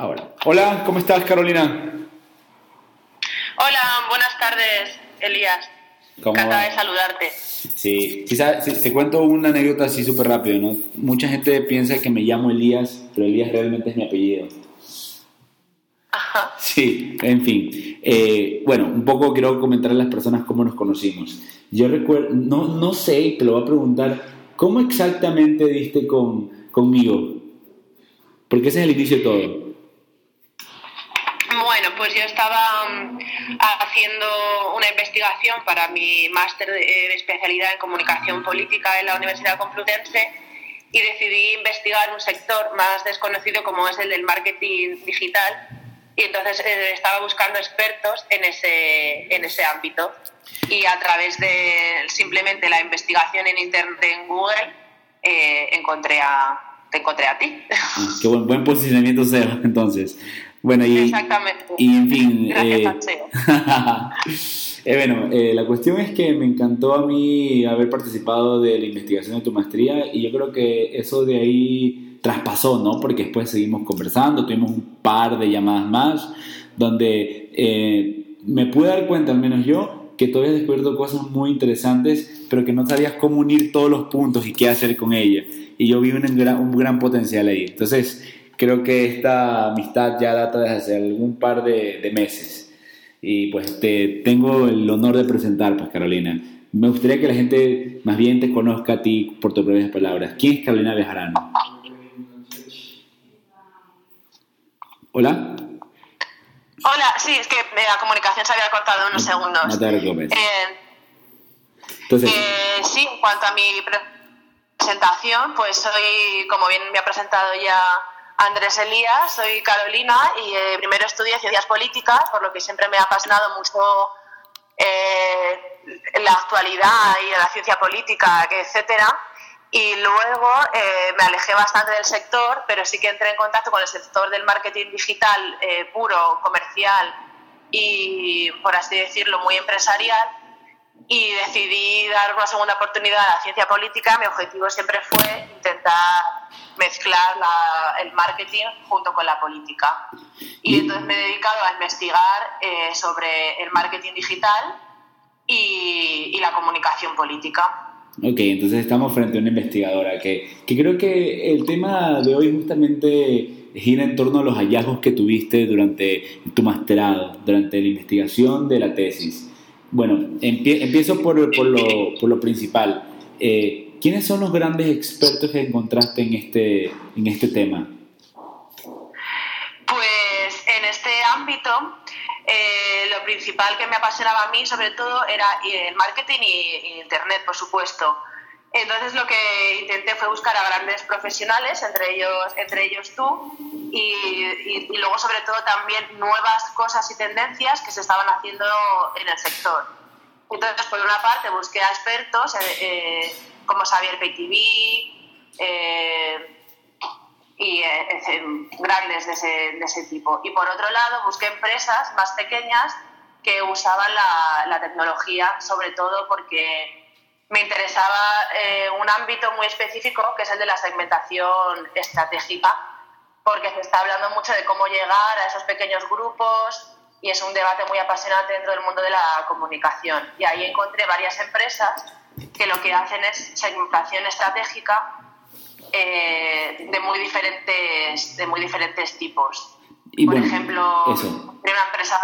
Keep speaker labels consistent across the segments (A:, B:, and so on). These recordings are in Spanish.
A: Ahora. Hola, ¿cómo estás, Carolina?
B: Hola, buenas tardes, Elías. Encantada de saludarte.
A: Sí, quizás te cuento una anécdota así súper rápido, ¿no? Mucha gente piensa que me llamo Elías, pero Elías realmente es mi apellido.
B: Ajá.
A: Sí, en fin. Eh, bueno, un poco quiero comentar a las personas cómo nos conocimos. Yo recuerdo, no, no sé, te lo voy a preguntar, ¿cómo exactamente diste con, conmigo? Porque ese es el inicio de todo.
B: Pues yo estaba mm, haciendo una investigación para mi máster de, especialidad en comunicación política en la Universidad Complutense y decidí investigar un sector más desconocido como es el del marketing digital y entonces eh, estaba buscando expertos en ese, en ese ámbito y a través de simplemente la investigación en internet en Google eh, encontré a te encontré a ti.
A: Ah, qué buen, buen posicionamiento sea entonces. Bueno, y,
B: Exactamente.
A: Y en fin.
B: Gracias,
A: eh, eh, bueno, eh, la cuestión es que me encantó a mí haber participado de la investigación de tu maestría y yo creo que eso de ahí traspasó, ¿no? Porque después seguimos conversando, tuvimos un par de llamadas más donde eh, me pude dar cuenta, al menos yo, que tú habías descubierto cosas muy interesantes, pero que no sabías cómo unir todos los puntos y qué hacer con ellas. Y yo vi un gran, un gran potencial ahí. Entonces, creo que esta amistad ya data desde hace algún par de, de meses. Y pues te tengo el honor de presentar, pues Carolina. Me gustaría que la gente más bien te conozca a ti por tus propias palabras. ¿Quién es Carolina Bejarano? ¿Hola?
B: Hola, sí, es que la comunicación se había cortado unos segundos.
A: No te preocupes.
B: Eh,
A: Entonces,
B: eh, sí, en cuanto a mi presentación, pues soy, como bien me ha presentado ya Andrés Elías, soy Carolina y eh, primero estudié ciencias políticas, por lo que siempre me ha apasionado mucho eh, la actualidad y la ciencia política, etcétera. Y luego eh, me alejé bastante del sector, pero sí que entré en contacto con el sector del marketing digital puro, comercial y, por así decirlo, muy empresarial. Y decidí dar una segunda oportunidad a la ciencia política. Mi objetivo siempre fue intentar mezclar la- el marketing junto con la política. Y entonces me he dedicado a investigar eh, sobre el marketing digital y, y la comunicación política.
A: Ok, entonces estamos frente a una investigadora que, que creo que el tema de hoy justamente gira en torno a los hallazgos que tuviste durante tu masterado, durante la investigación de la tesis. Bueno, empie- empiezo por, por, lo, por lo principal. Eh, ¿Quiénes son los grandes expertos que encontraste en este, en este tema?
B: Pues en este ámbito, eh, lo principal que me apasionaba a mí, sobre todo, era el marketing y, Internet, por supuesto. Entonces lo que intenté fue buscar a grandes profesionales, entre ellos, entre ellos tú, y, luego sobre todo también nuevas cosas y tendencias que se estaban haciendo en el sector. Entonces, por una parte, busqué a expertos eh, eh, como Xavier PTV, eh, y eh, grandes de ese, de ese tipo. Y por otro lado, busqué empresas más pequeñas que usaban la, la tecnología, sobre todo porque me interesaba eh, un ámbito muy específico, que es el de la segmentación estratégica, porque se está hablando mucho de cómo llegar a esos pequeños grupos y es un debate muy apasionante dentro del mundo de la comunicación. Y ahí encontré varias empresas que lo que hacen es segmentación estratégica eh, de muy diferentes de muy diferentes tipos.
A: Y
B: Por
A: bueno,
B: ejemplo, hay una empresa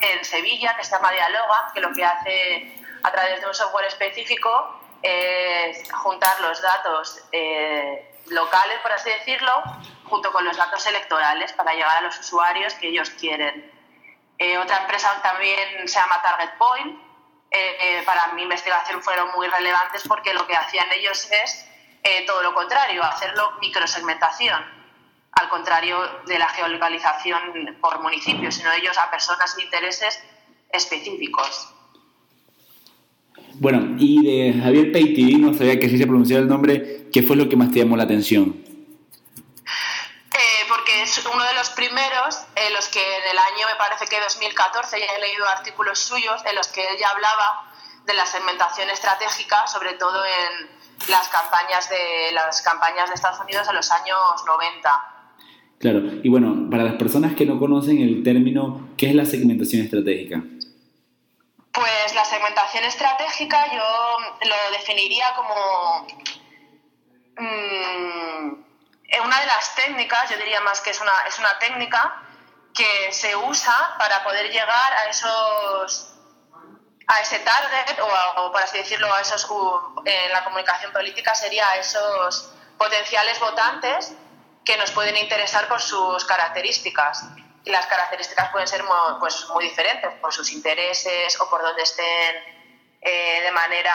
B: en Sevilla que se llama Dialoga, que lo que hace a través de un software específico es juntar los datos eh, locales, por así decirlo, junto con los datos electorales para llegar a los usuarios que ellos quieren. Eh, otra empresa también se llama Target Point. Eh, eh, para mi investigación fueron muy relevantes porque lo que hacían ellos es eh, todo lo contrario, hacerlo microsegmentación, al contrario de la geolocalización por municipios, sino ellos a personas e intereses específicos.
A: Bueno, y de Javier Peiti, no sabía que así se pronunciaba el nombre, ¿qué fue lo que más te llamó la atención?
B: Eh, porque es uno de los primeros en los que en el año, me parece que 2014, ya he leído artículos suyos en los que él ya hablaba de la segmentación estratégica, sobre todo en las campañas de las campañas de Estados Unidos en los años 90.
A: Claro, y bueno, para las personas que no conocen el término, ¿qué es la segmentación estratégica?
B: Pues la segmentación estratégica yo lo definiría como mm, una de las técnicas, yo diría más que es una, es una técnica que se usa para poder llegar a esos a ese target o, por así decirlo a esos en la comunicación política sería a esos potenciales votantes que nos pueden interesar por sus características. Y las características pueden ser muy, pues, muy diferentes por sus intereses o por donde estén eh, de manera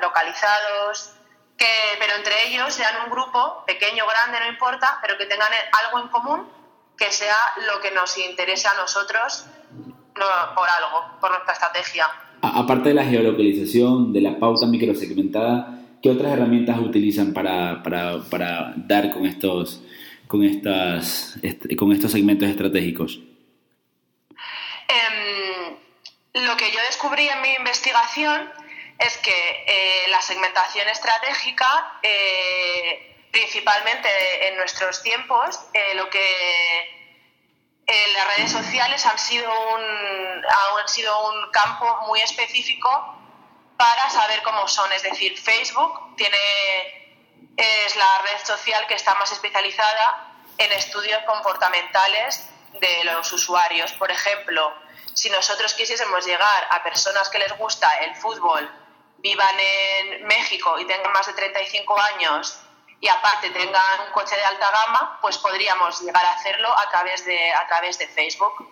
B: localizados que, pero entre ellos sean un grupo pequeño grande no importa pero que tengan algo en común que sea lo que nos interesa a nosotros por algo, por nuestra estrategia.
A: aparte de la geolocalización, de la pauta microsegmentada, ¿qué otras herramientas utilizan para, para, para dar con estos, con, estas, con estos segmentos estratégicos?
B: Em, lo que yo descubrí en mi investigación es que eh, la segmentación estratégica eh, principalmente en nuestros tiempos, eh, lo que eh, las redes sociales han sido, un, han sido un campo muy específico para saber cómo son. Es decir, Facebook tiene, es la red social que está más especializada en estudios comportamentales de los usuarios. Por ejemplo, si nosotros quisiésemos llegar a personas que les gusta el fútbol, vivan en México y tengan más de 35 años y aparte tengan un coche de alta gama, pues podríamos llegar a hacerlo a través de, a través de Facebook.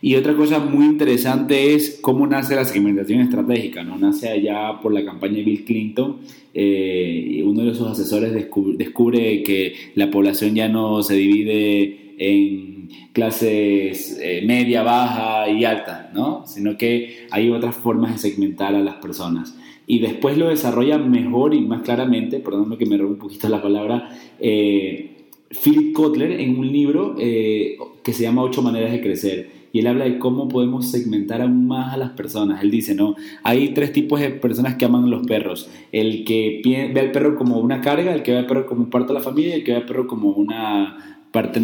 A: Y otra cosa muy interesante es cómo nace la segmentación estratégica, ¿no? Nace allá por la campaña de Bill Clinton, eh, uno de sus asesores descubre, que la población ya no se divide en clases eh, media, baja y alta, ¿no? Sino que hay otras formas de segmentar a las personas y después lo desarrolla mejor y más claramente, perdóname que me robe un poquito la palabra, eh, Philip Kotler en un libro eh, que se llama Ocho maneras de crecer. Y él habla de cómo podemos segmentar aún más a las personas. Él dice, no, hay tres tipos de personas que aman los perros. El que ve al perro como una carga, el que ve al perro como parte de la familia el que ve al perro como una parte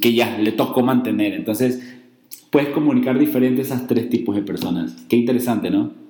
A: que ya le tocó mantener. Entonces, puedes comunicar diferente esas tres tipos de personas. Qué interesante, ¿no?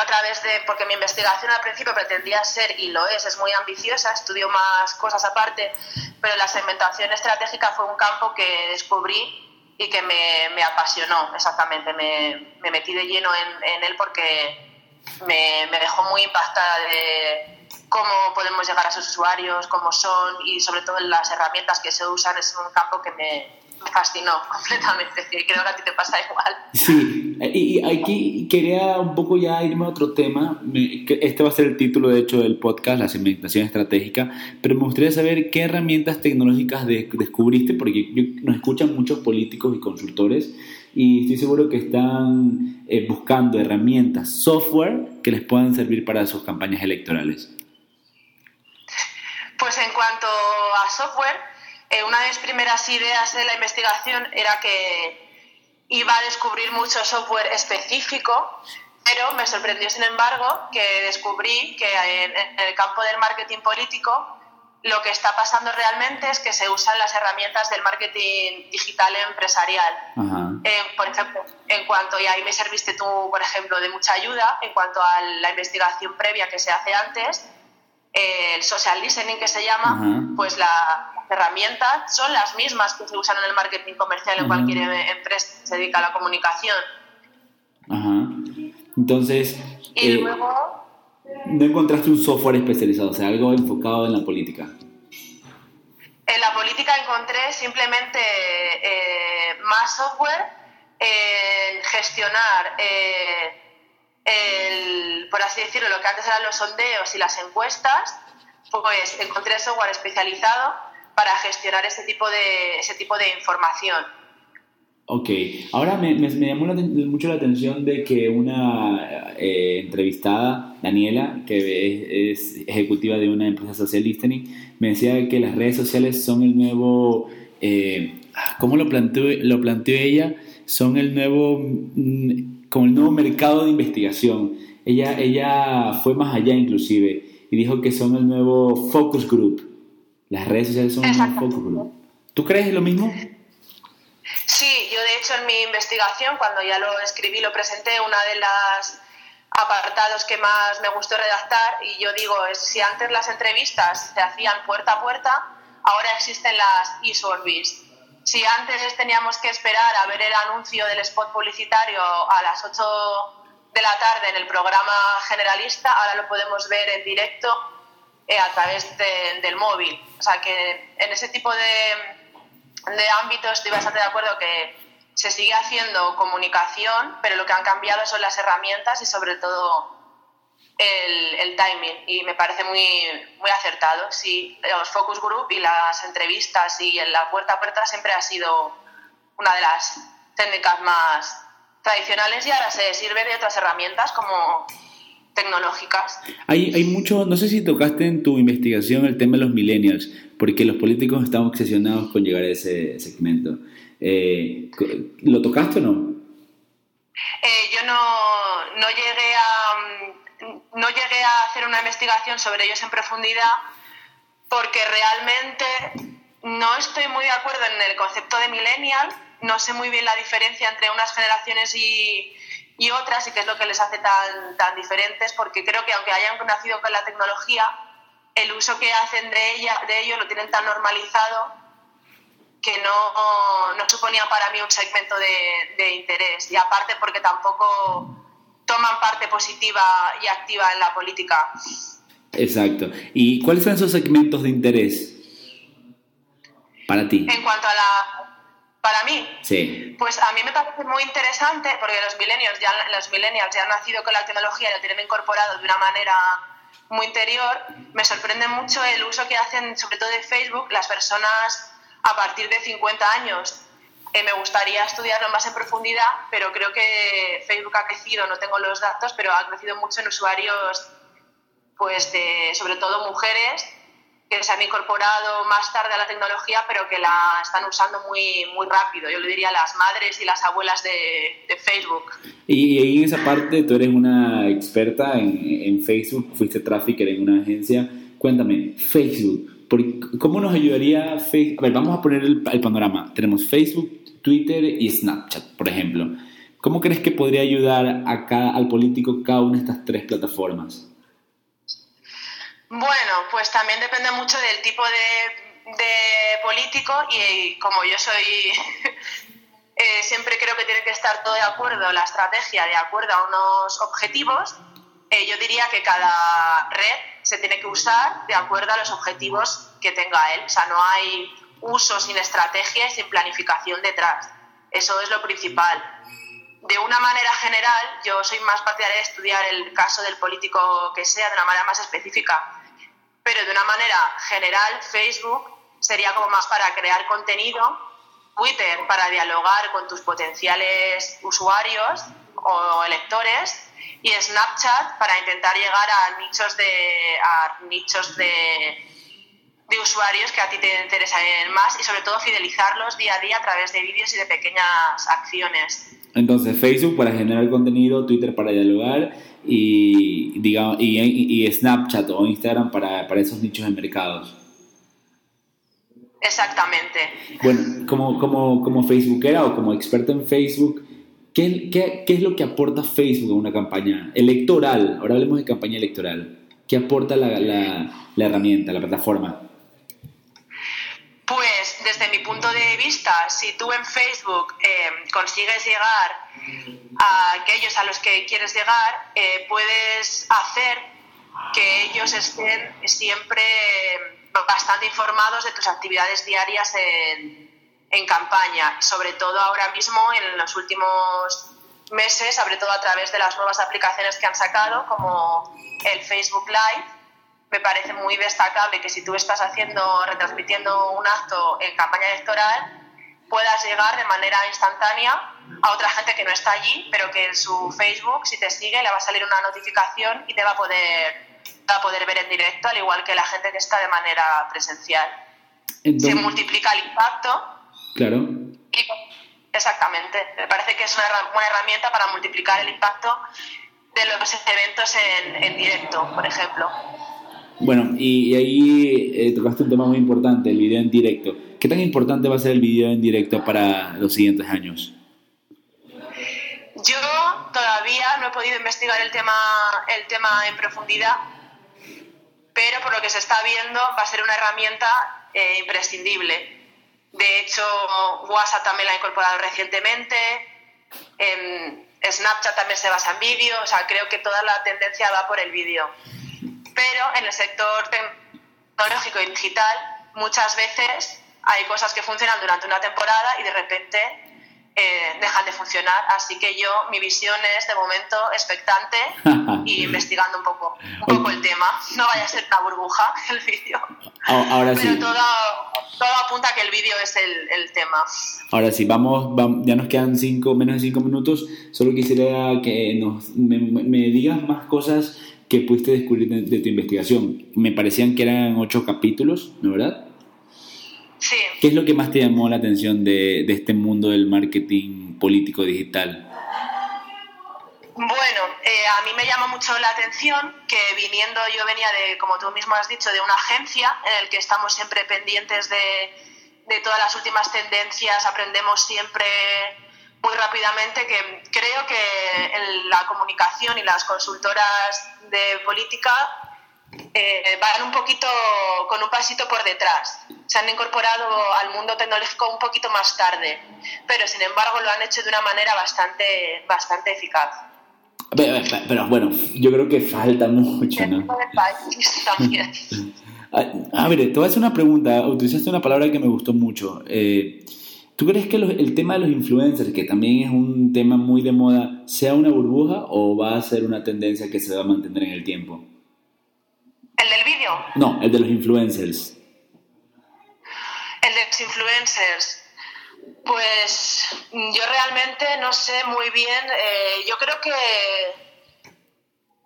B: A través de, porque mi investigación al principio pretendía ser, y lo es, es muy ambiciosa, estudio más cosas aparte, pero la segmentación estratégica fue un campo que descubrí y que me, me apasionó, exactamente, me, me, metí de lleno en, en él porque me, me, dejó muy impactada de cómo podemos llegar a sus usuarios, cómo son y sobre todo las herramientas que se usan, es un campo que me, me fascinó completamente. Creo que a ti te pasa igual.
A: Sí, y aquí quería un poco ya irme a otro tema. Este va a ser el título, de hecho, del podcast, la segmentación estratégica. Pero me gustaría saber qué herramientas tecnológicas descubriste, porque nos escuchan muchos políticos y consultores. Y estoy seguro que están eh, buscando herramientas, software que les puedan servir para sus campañas electorales.
B: Pues en cuanto a software, eh, una de mis primeras ideas de la investigación era que iba a descubrir mucho software específico, pero me sorprendió, sin embargo, que descubrí que en, el campo del marketing político lo que está pasando realmente es que se usan las herramientas del marketing digital empresarial. Eh, por ejemplo, en cuanto, y ahí me serviste tú, por ejemplo, de mucha ayuda, en cuanto a la investigación previa que se hace antes, el social listening que se llama, pues las herramientas son las mismas que se usan en el marketing comercial en cualquier em, empresa que se dedica a la comunicación.
A: Ajá. Entonces,
B: y eh, luego...
A: ¿no encontraste un software especializado, o sea, algo enfocado en la política?
B: En la política encontré simplemente eh, más software en gestionar eh, el, por así decirlo, lo que antes eran los sondeos y las encuestas, pues encontré software especializado para gestionar ese tipo de, ese tipo de información.
A: Ok, ahora me, me, llamó mucho la atención de que una eh, entrevistada, Daniela, que es, ejecutiva de una empresa social listening, me decía que las redes sociales son el nuevo, eh, ¿cómo lo planteó, lo planteó ella? Son el nuevo mm, como el nuevo mercado de investigación. Ella, ella fue más allá inclusive y dijo que son el nuevo focus group, Las redes sociales son un focus group. ¿Tú crees lo mismo?
B: Sí, yo de hecho en mi investigación, cuando ya lo escribí, lo presenté, una de las apartados que más me gustó redactar y yo digo, es si antes las entrevistas se hacían puerta a puerta, ahora existen las e-surveys. Si antes teníamos que esperar a ver el anuncio del spot publicitario a las 8 de la tarde en el programa generalista, ahora lo podemos ver en directo eh, a través del móvil. O sea que en ese tipo de, de ámbitos estoy bastante de acuerdo que se sigue haciendo comunicación, pero lo que han cambiado son las herramientas y sobre todo el, timing. Y me parece muy, muy acertado. Sí, los focus group y las entrevistas y la puerta a puerta siempre ha sido una de las técnicas más tradicionales y ahora se sirve de otras herramientas como tecnológicas.
A: Hay, hay mucho, no sé si tocaste en tu investigación el tema de los millennials, porque los políticos están obsesionados con llegar a ese segmento. Eh, ¿Lo tocaste o no?
B: Eh, yo no, no, llegué a, no llegué a hacer una investigación sobre ellos en profundidad porque realmente no estoy muy de acuerdo en el concepto de millennial, no sé muy bien la diferencia entre unas generaciones y, otras y qué es lo que les hace tan, tan diferentes, porque creo que aunque hayan nacido con la tecnología, el uso que hacen de ella, de ello lo tienen tan normalizado que no, no suponía para mí un segmento de, interés. Y aparte porque tampoco toman parte positiva y activa en la política.
A: Exacto. ¿Y cuáles son esos segmentos de interés para ti?
B: En cuanto a la... Para mí,
A: sí.
B: pues a mí me parece muy interesante porque los millennials ya, los millennials ya han nacido con la tecnología y lo tienen incorporado de una manera muy interior, me sorprende mucho el uso que hacen, sobre todo de Facebook, las personas a partir de 50 años. Me gustaría estudiarlo más en profundidad, pero creo que Facebook ha crecido, no tengo los datos, pero ha crecido mucho en usuarios, pues de, sobre todo mujeres, que se han incorporado más tarde a la tecnología, pero que la están usando muy, muy rápido. Yo le diría las madres y las abuelas de, Facebook.
A: Y, en esa parte tú eres una experta en, Facebook, fuiste trafficker en una agencia. Cuéntame, Facebook, ¿cómo nos ayudaría Facebook? A ver, vamos a poner el panorama. Tenemos Facebook, Twitter y Snapchat, por ejemplo. ¿Cómo crees que podría ayudar acá al político cada una de estas tres plataformas?
B: Bueno, pues también depende mucho del tipo de, político y, como yo soy, eh, siempre creo que tiene que estar todo de acuerdo, la estrategia de acuerdo a unos objetivos, eh, yo diría que cada red se tiene que usar de acuerdo a los objetivos que tenga él. O sea, no hay uso sin estrategia y sin planificación detrás. Eso es lo principal. De una manera general, yo soy más partidaria de estudiar el caso del político que sea de una manera más específica pero de una manera general Facebook sería como más para crear contenido, Twitter para dialogar con tus potenciales usuarios o electores y Snapchat para intentar llegar a nichos de, a nichos de, de usuarios que a ti te interesan más y sobre todo fidelizarlos día a día a través de vídeos y de pequeñas acciones.
A: Entonces Facebook para generar contenido, Twitter para dialogar y, digamos, y, y Snapchat o Instagram para, para, esos nichos de mercados.
B: Exactamente.
A: Bueno, como, como, como Facebookera o como experta en Facebook, ¿qué, qué, qué es lo que aporta Facebook a una campaña electoral? Ahora hablemos de campaña electoral. ¿Qué aporta la, la, la herramienta, la plataforma?
B: Desde mi punto de vista, si tú en Facebook eh, consigues llegar a aquellos a los que quieres llegar, eh, puedes hacer que ellos estén siempre bastante informados de tus actividades diarias en, en campaña, sobre todo ahora mismo en los últimos meses, sobre todo a través de las nuevas aplicaciones que han sacado, como el Facebook Live me parece muy destacable que si tú estás haciendo, retransmitiendo un acto en campaña electoral, puedas llegar de manera instantánea a otra gente que no está allí, pero que en su Facebook, si te sigue, le va a salir una notificación y te va a poder, va a poder ver en directo, al igual que la gente que está de manera presencial. Se multiplica el impacto.
A: Claro.
B: exactamente. Me parece que es una buena herramienta para multiplicar el impacto de los eventos en, en directo, por ejemplo.
A: Bueno, y, ahí eh, tocaste un tema muy importante, el video en directo. ¿Qué tan importante va a ser el video en directo para los siguientes años?
B: Yo todavía no he podido investigar el tema, el tema en profundidad, pero por lo que se está viendo va a ser una herramienta eh, imprescindible. De hecho, WhatsApp también la ha incorporado recientemente, Snapchat también se basa en vídeo, o sea, creo que toda la tendencia va por el vídeo. Pero en el sector tecnológico y digital, muchas veces hay cosas que funcionan durante una temporada y de repente eh, dejan de funcionar. Así que yo, mi visión es de momento expectante y investigando un poco, un poco el tema. No vaya a ser una burbuja el vídeo.
A: Ahora
B: Pero todo, todo, apunta a que el vídeo es el, el, tema.
A: Ahora sí, vamos, ya nos quedan cinco, menos de cinco minutos. Solo quisiera que nos, me, me digas más cosas que pudiste descubrir de, tu investigación. Me parecían que eran ocho capítulos, ¿no verdad?
B: Sí.
A: ¿Qué es lo que más te llamó la atención de, de este mundo del marketing político digital?
B: Bueno, eh, a mí me llama mucho la atención que viniendo, yo venía de, como tú mismo has dicho, de una agencia en el que estamos siempre pendientes de, de todas las últimas tendencias, aprendemos siempre muy rápidamente que creo que la comunicación y las consultoras de política eh, van un poquito con un pasito por detrás. Se han incorporado al mundo tecnológico un poquito más tarde, pero sin embargo lo han hecho de una manera bastante, bastante eficaz.
A: Pero, bueno, yo creo que falta mucho, ¿no?
B: También.
A: A, ver, te voy a hacer una pregunta. Utilizaste una palabra que me gustó mucho. Eh, ¿Tú crees que el tema de los influencers, que también es un tema muy de moda, sea una burbuja o va a ser una tendencia que se va a mantener en el tiempo?
B: ¿El del vídeo?
A: No, el de los influencers.
B: El de los influencers. Pues yo realmente no sé muy bien. Eh, yo creo que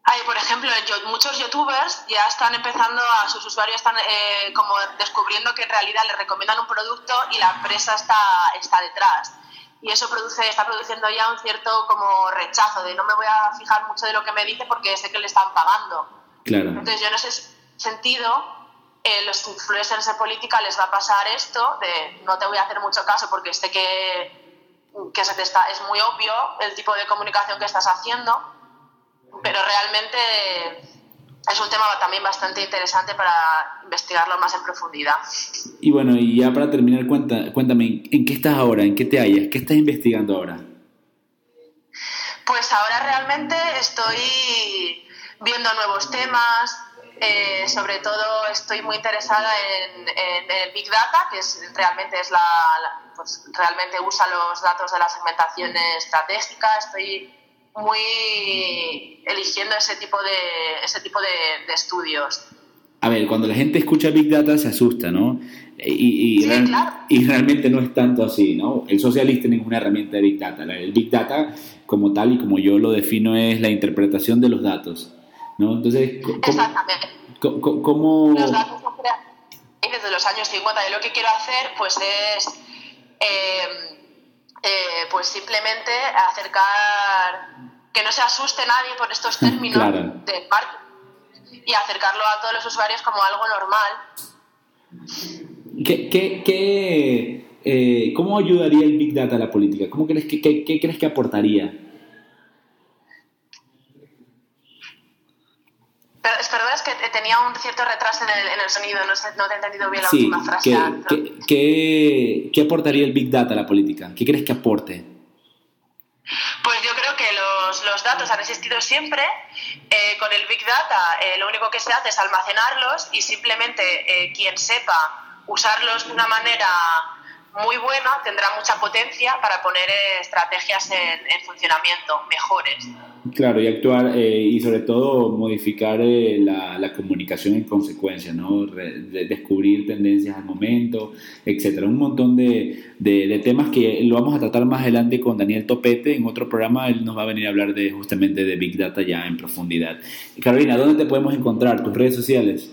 B: hay, por ejemplo, muchos youtubers ya están empezando a sus usuarios están eh, como descubriendo que en realidad les recomiendan un producto y la empresa está, está detrás. Y eso produce, está produciendo ya un cierto como rechazo de no me voy a fijar mucho de lo que me dice porque sé que le están pagando.
A: Claro.
B: Entonces yo en ese sentido eh, los influencers de política les va a pasar esto de no te voy a hacer mucho caso porque sé que, que se te está, es muy obvio el tipo de comunicación que estás haciendo pero realmente es un tema también bastante interesante para investigarlo más en profundidad.
A: Y bueno, y ya para terminar, cuéntame, ¿en qué estás ahora? ¿En qué te hallas? ¿Qué estás investigando ahora?
B: Pues ahora realmente estoy viendo nuevos temas, eh, sobre todo estoy muy interesada en, el Big Data, que es, realmente, es la, pues realmente usa los datos de la segmentación estratégica, estoy muy eligiendo ese tipo de, ese tipo de, estudios.
A: A ver, cuando la gente escucha Big Data se asusta, ¿no? Y, y, realmente no es tanto así, ¿no? El social listening es una herramienta de Big Data. El Big Data, como tal y como yo lo defino, es la interpretación de los datos, ¿no? Entonces,
B: ¿cómo, Exactamente.
A: ¿cómo,
B: Los datos desde los años 50 y lo que quiero hacer, pues es... Pues simplemente acercar, que no se asuste nadie por estos términos del marketing y acercarlo a todos los usuarios como algo normal.
A: ¿Qué, qué, qué eh, ¿Cómo ayudaría el Big Data a la política? ¿Cómo crees que, qué, qué crees que aportaría?
B: Perdón, es que tenía un cierto retraso en el, en el sonido, no, no, te he entendido bien la última frase.
A: ¿qué, qué, qué, aportaría el Big Data a la política? ¿Qué crees que aporte?
B: Pues yo creo que los, los datos han existido siempre. Eh, con el Big Data eh, lo único que se hace es almacenarlos y simplemente eh, quien sepa usarlos de una manera muy buena tendrá mucha potencia para poner estrategias en, en funcionamiento mejores.
A: Claro, y actuar eh, y sobre todo modificar eh, la, la, comunicación en consecuencia, ¿no? descubrir tendencias al momento, etcétera. Un montón de, de, temas que lo vamos a tratar más adelante con Daniel Topete. En otro programa él nos va a venir a hablar de justamente de Big Data ya en profundidad. Carolina, ¿dónde te podemos encontrar? ¿Tus redes sociales?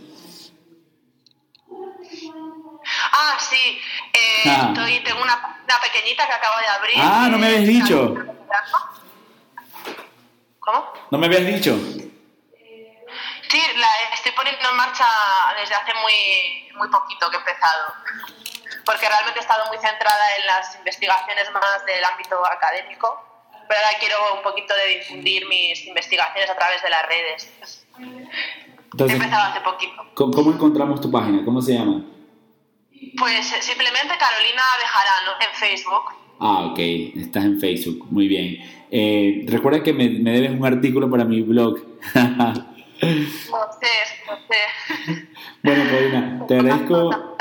B: Ah, sí. Eh, ah. Estoy, tengo una, una pequeñita que acabo de abrir.
A: Ah, no me habías dicho.
B: ¿Cómo?
A: ¿No me habías dicho?
B: Sí, la estoy poniendo en marcha desde hace muy, muy poquito que he empezado, porque realmente he estado muy centrada en las investigaciones más del ámbito académico, pero ahora quiero un poquito de difundir mis investigaciones a través de las redes. he empezado hace poquito.
A: ¿Cómo encontramos tu página? ¿Cómo se llama?
B: Pues eh, simplemente Carolina Bejarano en Facebook.
A: Ah, ok, estás en Facebook, muy bien. Eh, recuerda que me, me, debes un artículo para mi blog.
B: no sé, no sé.
A: Bueno, Carolina, te agradezco,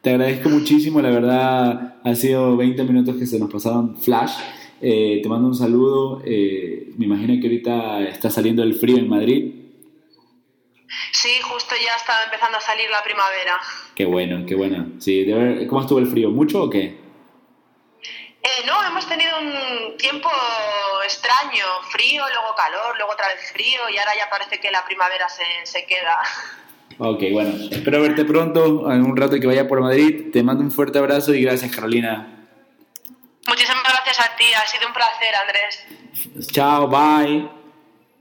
A: te agradezco muchísimo, la verdad ha sido 20 minutos que se nos pasaron flash. Eh, te mando un saludo, me imagino que ahorita está saliendo el frío en Madrid.
B: Sí, justo ya está empezando a salir la primavera.
A: Qué bueno, qué bueno. Sí, ¿Cómo estuvo el frío? ¿Mucho o qué?
B: Eh, no, hemos tenido un tiempo extraño, frío, luego calor, luego otra vez frío y ahora ya parece que la primavera se, se queda.
A: Ok, bueno, espero verte pronto, en un rato que vaya por Madrid. Te mando un fuerte abrazo y gracias, Carolina.
B: Muchísimas gracias a ti, ha sido un placer, Andrés.
A: Chao, bye.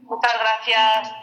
B: Muchas gracias.